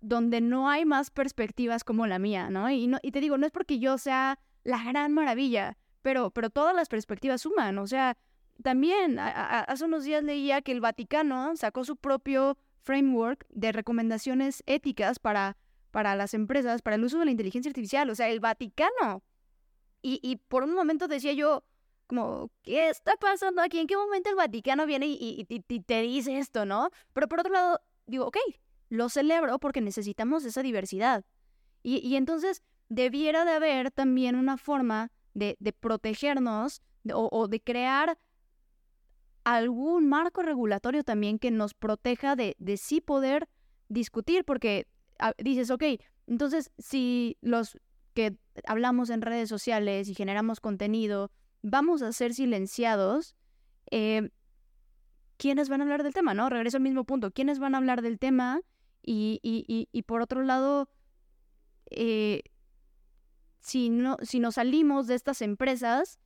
donde no hay más perspectivas como la mía, ¿no? Y, y te digo, no es porque yo sea la gran maravilla, pero, pero todas las perspectivas suman, o sea, también hace unos días leía que el Vaticano sacó su propio framework de recomendaciones éticas para, para las empresas, para el uso de la inteligencia artificial, o sea, el Vaticano. Y, y por un momento decía yo, como, ¿qué está pasando aquí? ¿En qué momento el Vaticano viene y, te dice esto, no? Pero por otro lado, digo, ok, lo celebro porque necesitamos esa diversidad. Y, y entonces debiera de haber también una forma de, de protegernos o, o, de crear algún marco regulatorio también que nos proteja de, de sí poder discutir, porque ah, dices, ok, entonces si los que hablamos en redes sociales y generamos contenido vamos a ser silenciados, eh, ¿quiénes van a hablar del tema? ¿No? Regreso al mismo punto. ¿Quiénes van a hablar del tema? Y, y, y, por otro lado, eh, si, no, si nos salimos de estas empresas,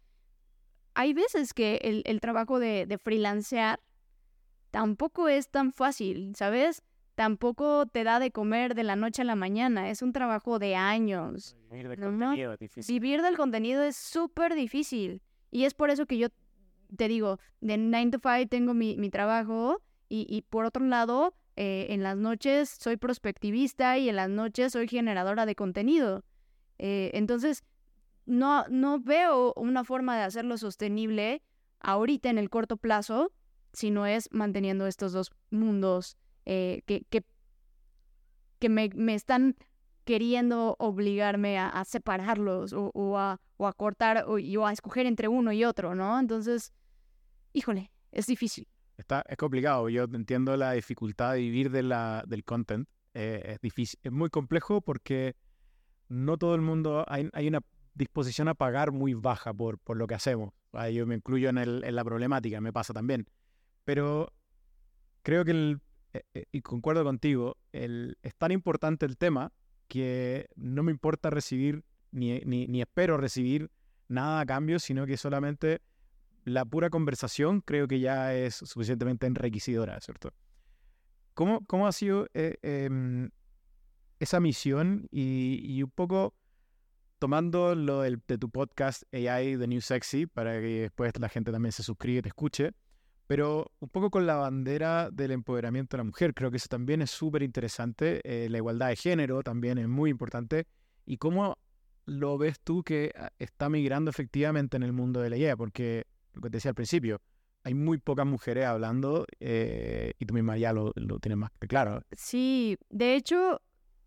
hay veces que el, el trabajo de, de freelancear tampoco es tan fácil, ¿sabes? Tampoco te da de comer de la noche a la mañana, es un trabajo de años. Vivir del contenido es difícil. Vivir del contenido es súper difícil. Y es por eso que yo te digo, de 9 to 5 tengo mi, mi trabajo y, y, por otro lado, eh, en las noches soy prospectivista y en las noches soy generadora de contenido. Eh, entonces, no, no veo una forma de hacerlo sostenible ahorita en el corto plazo si no es manteniendo estos dos mundos eh, que, que, que me, me, están queriendo obligarme a, a separarlos o, o, a, o, a, cortar o, o, a escoger entre uno y otro, ¿no? Entonces, híjole, es difícil. Está, es complicado, yo entiendo la dificultad de vivir de la, del content, eh, es difícil, es muy complejo porque no todo el mundo, hay, hay una disposición a pagar muy baja por, por lo que hacemos. Yo me incluyo en, el, en la problemática, me pasa también. Pero creo que el y concuerdo contigo, el, es tan importante el tema que no me importa recibir, ni, ni, ni, espero recibir nada a cambio, sino que solamente la pura conversación creo que ya es suficientemente enriquecedora, ¿cierto? ¿Cómo, cómo ha sido eh, eh, esa misión y, y, un poco tomando lo del, de tu podcast AI, The New Sexy, para que después la gente también se suscriba y te escuche? Pero un poco con la bandera del empoderamiento de la mujer. Creo que eso también es súper interesante. Eh, la igualdad de género también es muy importante. ¿Y cómo lo ves tú que ah, está migrando efectivamente en el mundo de la IA? Porque, lo que te decía al principio, hay muy pocas mujeres hablando eh, y tú misma ya lo, lo tienes más claro. Sí, de hecho,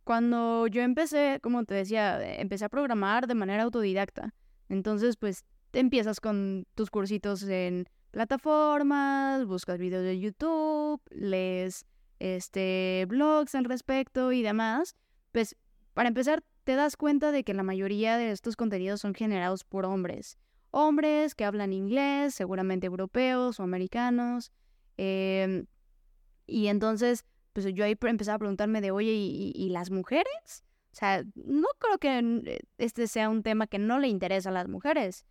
cuando yo empecé, como te decía, empecé a programar de manera autodidacta. Entonces, pues, te empiezas con tus cursitos en plataformas, buscas videos de YouTube, lees este, blogs al respecto y demás, pues para empezar te das cuenta de que la mayoría de estos contenidos son generados por hombres. Hombres que hablan inglés, seguramente europeos o americanos. Eh, y entonces, pues yo ahí empecé a preguntarme de, oye, ¿y, ¿y, las mujeres? O sea, no creo que este sea un tema que no le interesa a las mujeres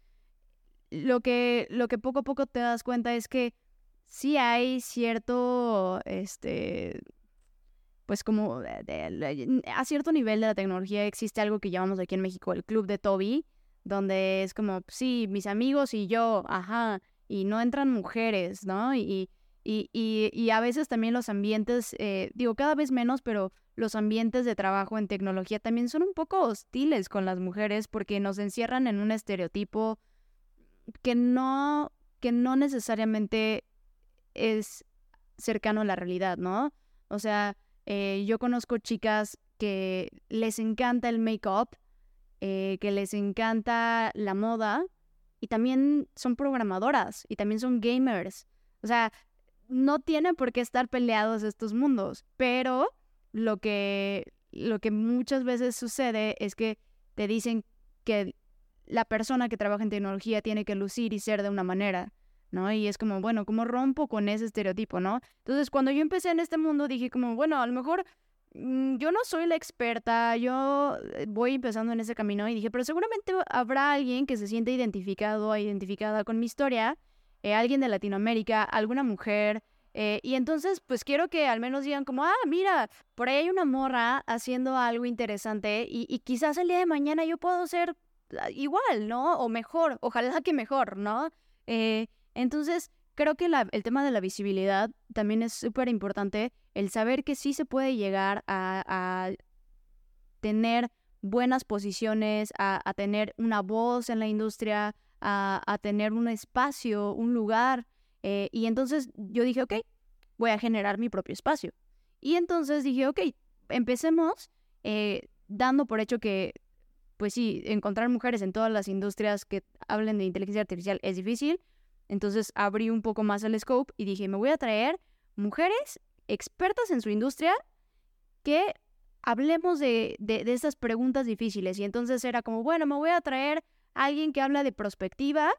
lo que, lo que poco a poco te das cuenta es que sí hay cierto, este, pues como a cierto nivel de la tecnología existe algo que llamamos aquí en México el Club de Toby, donde es como, sí, mis amigos y yo, ajá, y no entran mujeres, ¿no? Y, y, y, y a veces también los ambientes, eh, digo, cada vez menos, pero los ambientes de trabajo en tecnología también son un poco hostiles con las mujeres porque nos encierran en un estereotipo que no, que no necesariamente es cercano a la realidad, ¿no? O sea, eh, yo conozco chicas que les encanta el make-up, eh, que les encanta la moda y también son programadoras y también son gamers. O sea, no tienen por qué estar peleados estos mundos, pero lo que, lo que muchas veces sucede es que te dicen que la persona que trabaja en tecnología tiene que lucir y ser de una manera, ¿no? Y es como, bueno, ¿cómo rompo con ese estereotipo, no? Entonces, cuando yo empecé en este mundo, dije como, bueno, a lo mejor mm, yo no soy la experta, yo eh, voy empezando en ese camino y dije, pero seguramente habrá alguien que se siente identificado, identificada con mi historia, eh, alguien de Latinoamérica, alguna mujer, eh, y entonces, pues quiero que al menos digan como, ah, mira, por ahí hay una morra haciendo algo interesante y, y quizás el día de mañana yo puedo ser igual, ¿no? O mejor, ojalá que mejor, ¿no? Eh, entonces, creo que el tema de la visibilidad también es súper importante, el saber que sí se puede llegar a, tener buenas posiciones, a, tener una voz en la industria, a, tener un espacio, un lugar. Eh, y entonces yo dije, ok, voy a generar mi propio espacio. Y entonces dije, ok, empecemos eh, dando por hecho que, pues sí, encontrar mujeres en todas las industrias que hablen de inteligencia artificial es difícil, entonces abrí un poco más el scope y dije, me voy a traer mujeres expertas en su industria que hablemos de, de, estas preguntas difíciles. Y entonces era como, bueno, me voy a traer alguien que habla de perspectiva.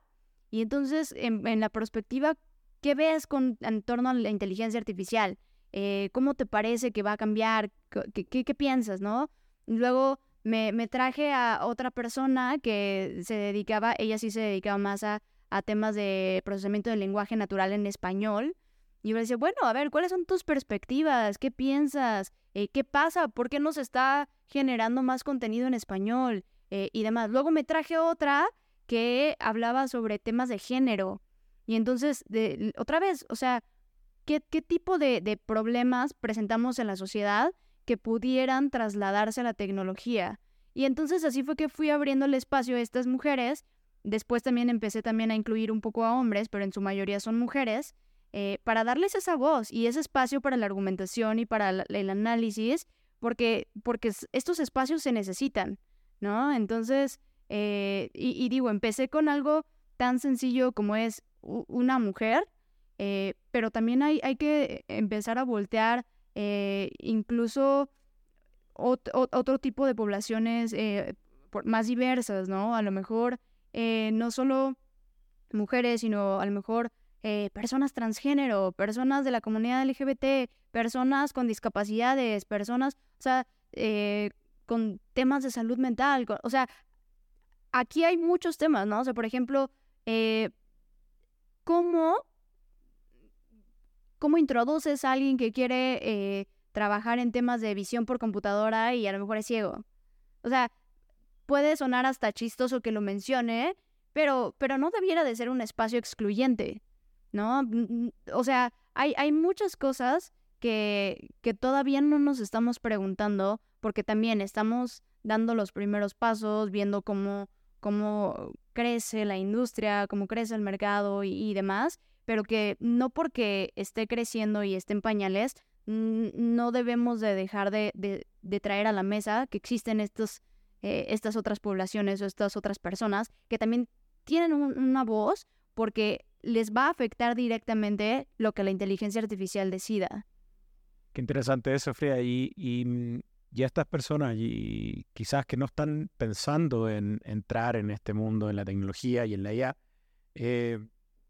Y entonces en, la perspectiva, ¿qué ves con, en torno a la inteligencia artificial? Eh, ¿Cómo te parece que va a cambiar? ¿Qué, qué, piensas, no? Luego me, traje a otra persona que se dedicaba, ella sí se dedicaba más a temas de procesamiento del lenguaje natural en español. Y yo le decía, bueno, a ver, ¿cuáles son tus perspectivas? ¿Qué piensas? Eh, ¿Qué pasa? ¿Por qué no se está generando más contenido en español? Eh, y demás. Luego me traje otra que hablaba sobre temas de género. Y entonces, de, otra vez, o sea, ¿qué, qué tipo de problemas presentamos en la sociedad que pudieran trasladarse a la tecnología? Y entonces así fue que fui abriendo el espacio a estas mujeres Después también empecé también a incluir un poco a hombres, pero en su mayoría son mujeres, eh, para darles esa voz y ese espacio para la argumentación y para el análisis, porque, porque estos espacios se necesitan, ¿no? Entonces, eh, y, digo, empecé con algo tan sencillo como es una mujer, eh, pero también hay, hay que empezar a voltear incluso otro tipo de poblaciones más diversas, ¿no? A lo mejor eh, no solo mujeres, sino a lo mejor eh, personas transgénero, personas de la comunidad LGBT, personas con discapacidades, personas, o sea, eh, con temas de salud mental, o sea, aquí hay muchos temas, ¿no? O sea, por ejemplo, ¿cómo, ¿cómo introduces a alguien que quiere trabajar en temas de visión por computadora y a lo mejor es ciego? O sea, puede sonar hasta chistoso que lo mencione, pero, pero no debiera de ser un espacio excluyente, ¿no? O sea, hay, hay muchas cosas que, que todavía no nos estamos preguntando porque también estamos dando los primeros pasos, viendo cómo, cómo crece la industria, cómo crece el mercado y, demás, pero que no porque esté creciendo y esté en pañales, no debemos de dejar de, de, traer a la mesa que existen estos eh, estas otras poblaciones o estas otras personas que también tienen una voz porque les va a afectar directamente lo que la inteligencia artificial decida. Qué interesante eso, Frida. Y, y, mm, estas personas, y quizás que no están pensando en entrar en este mundo, en la tecnología y en la IA, eh,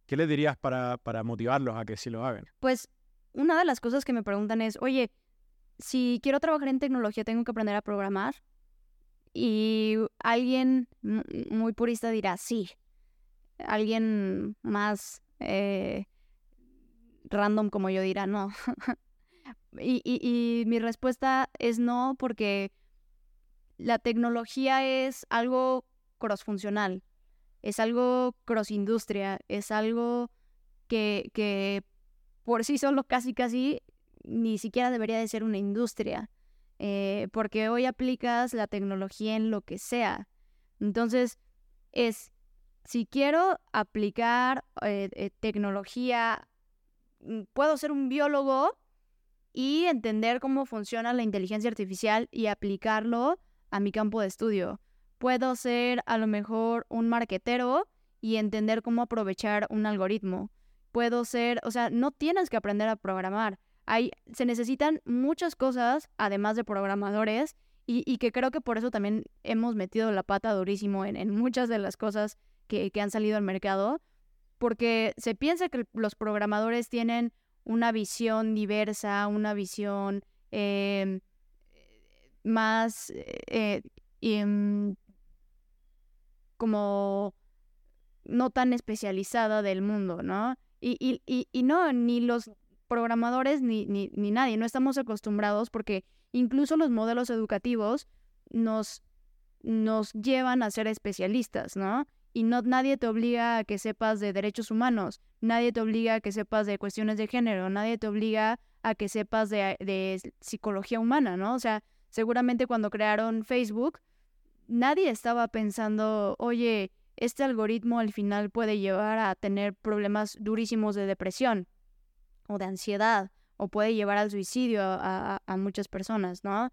¿qué les dirías para, para motivarlos a que sí lo hagan? Pues una de las cosas que me preguntan es, oye, si quiero trabajar en tecnología, ¿tengo que aprender a programar? Y alguien muy purista dirá, sí. Alguien más eh, random como yo dirá, no. y, y, mi respuesta es no porque la tecnología es algo crossfuncional, es algo cross industria, es algo que, que por sí solo casi casi ni siquiera debería de ser una industria. Eh, porque hoy aplicas la tecnología en lo que sea. Entonces, es, si quiero aplicar eh, eh, tecnología, mm, puedo ser un biólogo y entender cómo funciona la inteligencia artificial y aplicarlo a mi campo de estudio. Puedo ser a lo mejor un marquetero y entender cómo aprovechar un algoritmo. Puedo ser, o sea, no tienes que aprender a programar hay, se necesitan muchas cosas, además de programadores, y, que creo que por eso también hemos metido la pata durísimo en, muchas de las cosas que, han salido al mercado, porque se piensa que los programadores tienen una visión diversa, una visión em, más eh, em, como no tan especializada del mundo, ¿no? Y, y, y, y no, ni los programadores ni, ni, ni, nadie, no estamos acostumbrados porque incluso los modelos educativos nos, nos llevan a ser especialistas, ¿no? Y no, nadie te obliga a que sepas de derechos humanos, nadie te obliga a que sepas de cuestiones de género, nadie te obliga a que sepas de, de psicología humana, ¿no? O sea, seguramente cuando crearon Facebook, nadie estaba pensando, oye, este algoritmo al final puede llevar a tener problemas durísimos de depresión o de ansiedad o puede llevar al suicidio a, muchas personas, ¿no?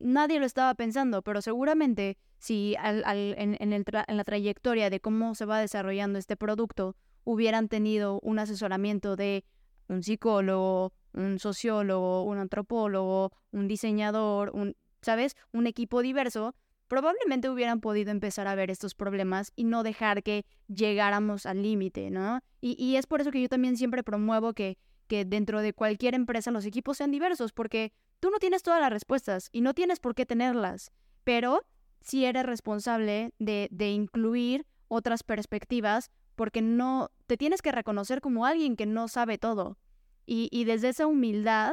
Nadie lo estaba pensando, pero seguramente si en, la trayectoria de cómo se va desarrollando este producto hubieran tenido un asesoramiento de un psicólogo, un sociólogo, un antropólogo, un diseñador, un, ¿sabes? Un equipo diverso, probablemente hubieran podido empezar a ver estos problemas y no dejar que llegáramos al límite, ¿no? Y, es por eso que yo también siempre promuevo que, dentro de cualquier empresa los equipos sean diversos, porque tú no tienes todas las respuestas y no tienes por qué tenerlas, pero sí eres responsable de, incluir otras perspectivas porque no te tienes que reconocer como alguien que no sabe todo. Y, desde esa humildad,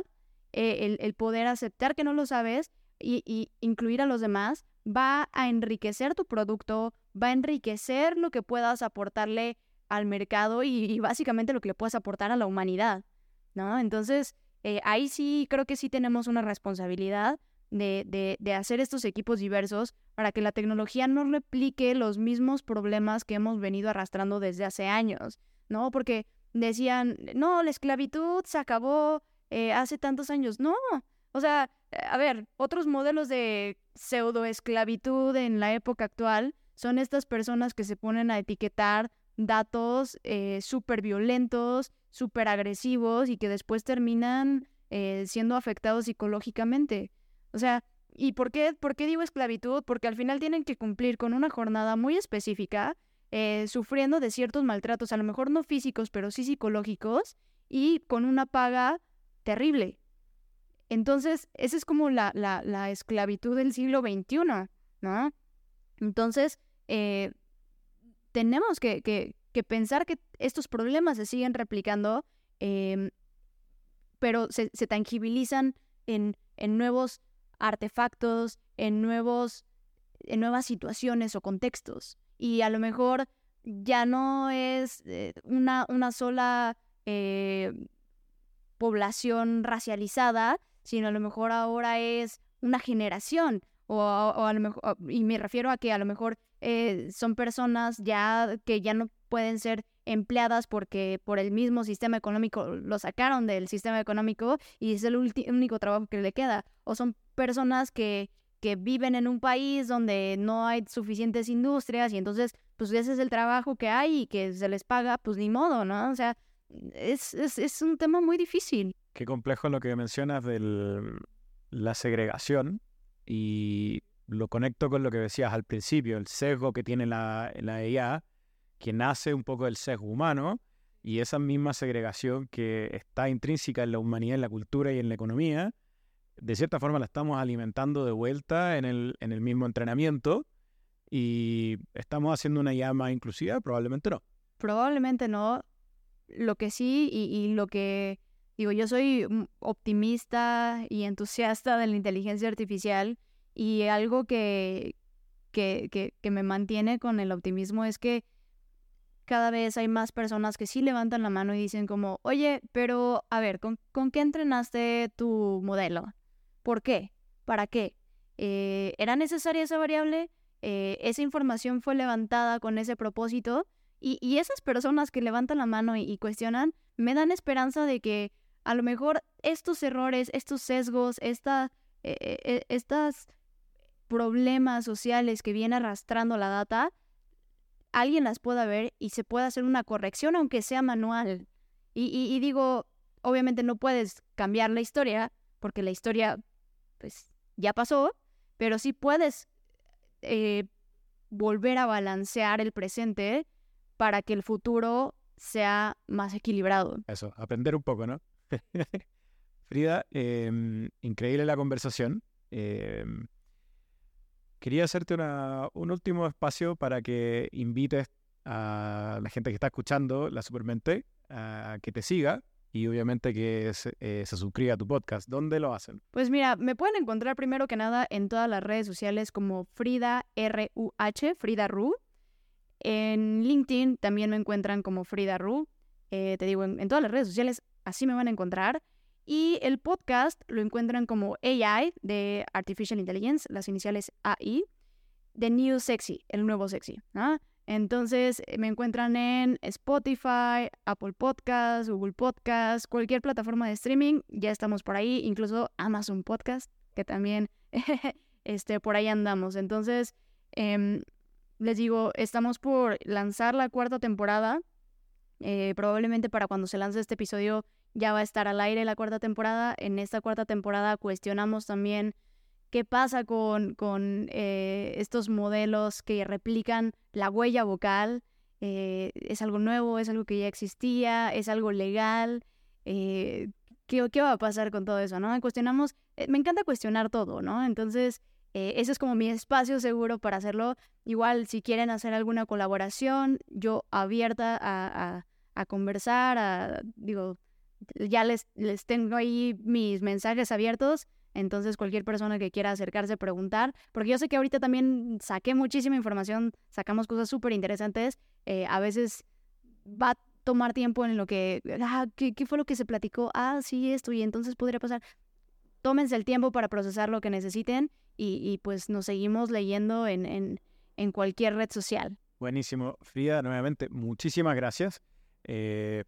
eh, el, poder aceptar que no lo sabes y, incluir a los demás, va a enriquecer tu producto, va a enriquecer lo que puedas aportarle al mercado y, básicamente lo que le puedas aportar a la humanidad, ¿no? Entonces, eh, ahí sí creo que sí tenemos una responsabilidad de, de, de, hacer estos equipos diversos para que la tecnología no replique los mismos problemas que hemos venido arrastrando desde hace años, ¿no? Porque decían, no, la esclavitud se acabó eh, hace tantos años. No, o sea, a ver, otros modelos de pseudoesclavitud en la época actual son estas personas que se ponen a etiquetar datos eh, súper violentos, súper agresivos y que después terminan eh, siendo afectados psicológicamente. O sea, ¿y por qué, por qué digo esclavitud? Porque al final tienen que cumplir con una jornada muy específica, eh, sufriendo de ciertos maltratos, a lo mejor no físicos, pero sí psicológicos, y con una paga terrible. Entonces, esa es como la, la, esclavitud del siglo XXI, ¿no? Entonces, eh, tenemos que, que, pensar que estos problemas se siguen replicando, em, pero se, tangibilizan en, en, nuevos artefactos, en, nuevos, en nuevas situaciones o contextos. Y a lo mejor ya no es eh, una, una sola eh, población racializada, sino a lo mejor ahora es una generación, o, a lo mejor, y me refiero a que a lo mejor eh, son personas ya que ya no pueden ser empleadas porque por el mismo sistema económico lo sacaron del sistema económico y es el único trabajo que le queda. O son personas que, que viven en un país donde no hay suficientes industrias y entonces pues ese es el trabajo que hay y que se les paga, pues ni modo, ¿no? O sea, es, es, es un tema muy difícil. Qué complejo lo que mencionas de la segregación y lo conecto con lo que decías al principio, el sesgo que tiene la, la IA, que nace un poco del sesgo humano y esa misma segregación que está intrínseca en la humanidad, en la cultura y en la economía, de cierta forma la estamos alimentando de vuelta en el, mismo entrenamiento y estamos haciendo una IA más inclusiva, probablemente no. Probablemente no. Lo que sí y lo que Digo, yo soy optimista y entusiasta de la inteligencia artificial y algo que, que, que, me mantiene con el optimismo es que cada vez hay más personas que sí levantan la mano y dicen como, oye, pero a ver, ¿con, con qué entrenaste tu modelo? ¿Por qué? ¿Para qué? Eh, ¿Era necesaria esa variable? Eh, ¿Esa información fue levantada con ese propósito? Y, y esas personas que levantan la mano y cuestionan me dan esperanza de que a lo mejor estos errores, estos sesgos, esta, eh, eh, eh, estos problemas sociales que viene arrastrando la data, alguien las pueda ver y se pueda hacer una corrección, aunque sea manual. Y, y, digo, obviamente no puedes cambiar la historia porque la historia pues ya pasó, pero sí puedes eh, volver a balancear el presente para que el futuro sea más equilibrado. Eso, aprender un poco, ¿no? Frida, em, increíble la conversación. Em, quería hacerte un último espacio para que invites a la gente que está escuchando la Supermente a que te siga y obviamente que se, eh, se, suscriba a tu podcast. ¿Dónde lo hacen? Pues mira, me pueden encontrar primero que nada en todas las redes sociales como Frida R-U-H, Frida Ru. En LinkedIn también me encuentran como Frida Ru. Eh, te digo, en, todas las redes sociales así me van a encontrar. Y el podcast lo encuentran como AI de Artificial Intelligence, las iniciales AI, The New Sexy, el nuevo sexy. Entonces me encuentran en Spotify, Apple Podcasts, Google Podcasts, cualquier plataforma de streaming, ya estamos por ahí, incluso Amazon Podcast, que también este, por ahí andamos. Entonces, em, les digo, estamos por lanzar la cuarta temporada. Eh, probablemente para cuando se lance este episodio ya va a estar al aire la cuarta temporada. En esta cuarta temporada cuestionamos también qué pasa con, con eh, estos modelos que replican la huella vocal. Eh, ¿Es algo nuevo? ¿Es algo que ya existía? ¿Es algo legal? ¿qué, ¿Qué va a pasar con todo eso? ¿no? Cuestionamos, me encanta cuestionar todo, ¿no? Entonces, ese es como mi espacio seguro para hacerlo. Igual, si quieren hacer alguna colaboración, yo abierta a, a, conversar, a, digo, ya les, les tengo ahí mis mensajes abiertos. Entonces, cualquier persona que quiera acercarse, preguntar, porque yo sé que ahorita también saqué muchísima información, sacamos cosas súper interesantes. Eh, a veces va a tomar tiempo en lo que, ah, ¿qué, ¿qué, fue lo que se platicó? Ah, sí, esto, y entonces podría pasar. Tómense el tiempo para procesar lo que necesiten y, pues nos seguimos leyendo en, en, en, cualquier red social. Buenísimo. Frida, nuevamente, muchísimas gracias. Eh,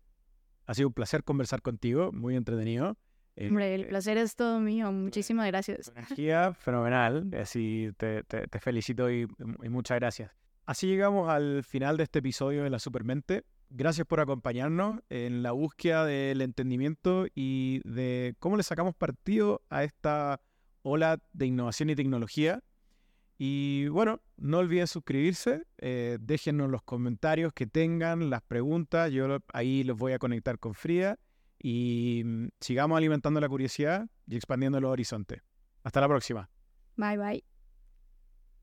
ha sido un placer conversar contigo, muy entretenido. Eh, Hombre, el placer es todo mío. Muchísimas gracias. Energía fenomenal. Así te, te, te felicito y, y, muchas gracias. Así llegamos al final de este episodio de La Supermente. Gracias por acompañarnos en la búsqueda del entendimiento y de cómo le sacamos partido a esta Hola de Innovación y Tecnología. Y bueno, no olviden suscribirse, eh, déjenos los comentarios que tengan, las preguntas, yo ahí los voy a conectar con Frida y mm, sigamos alimentando la curiosidad y expandiendo los horizontes. Hasta la próxima. Bye bye.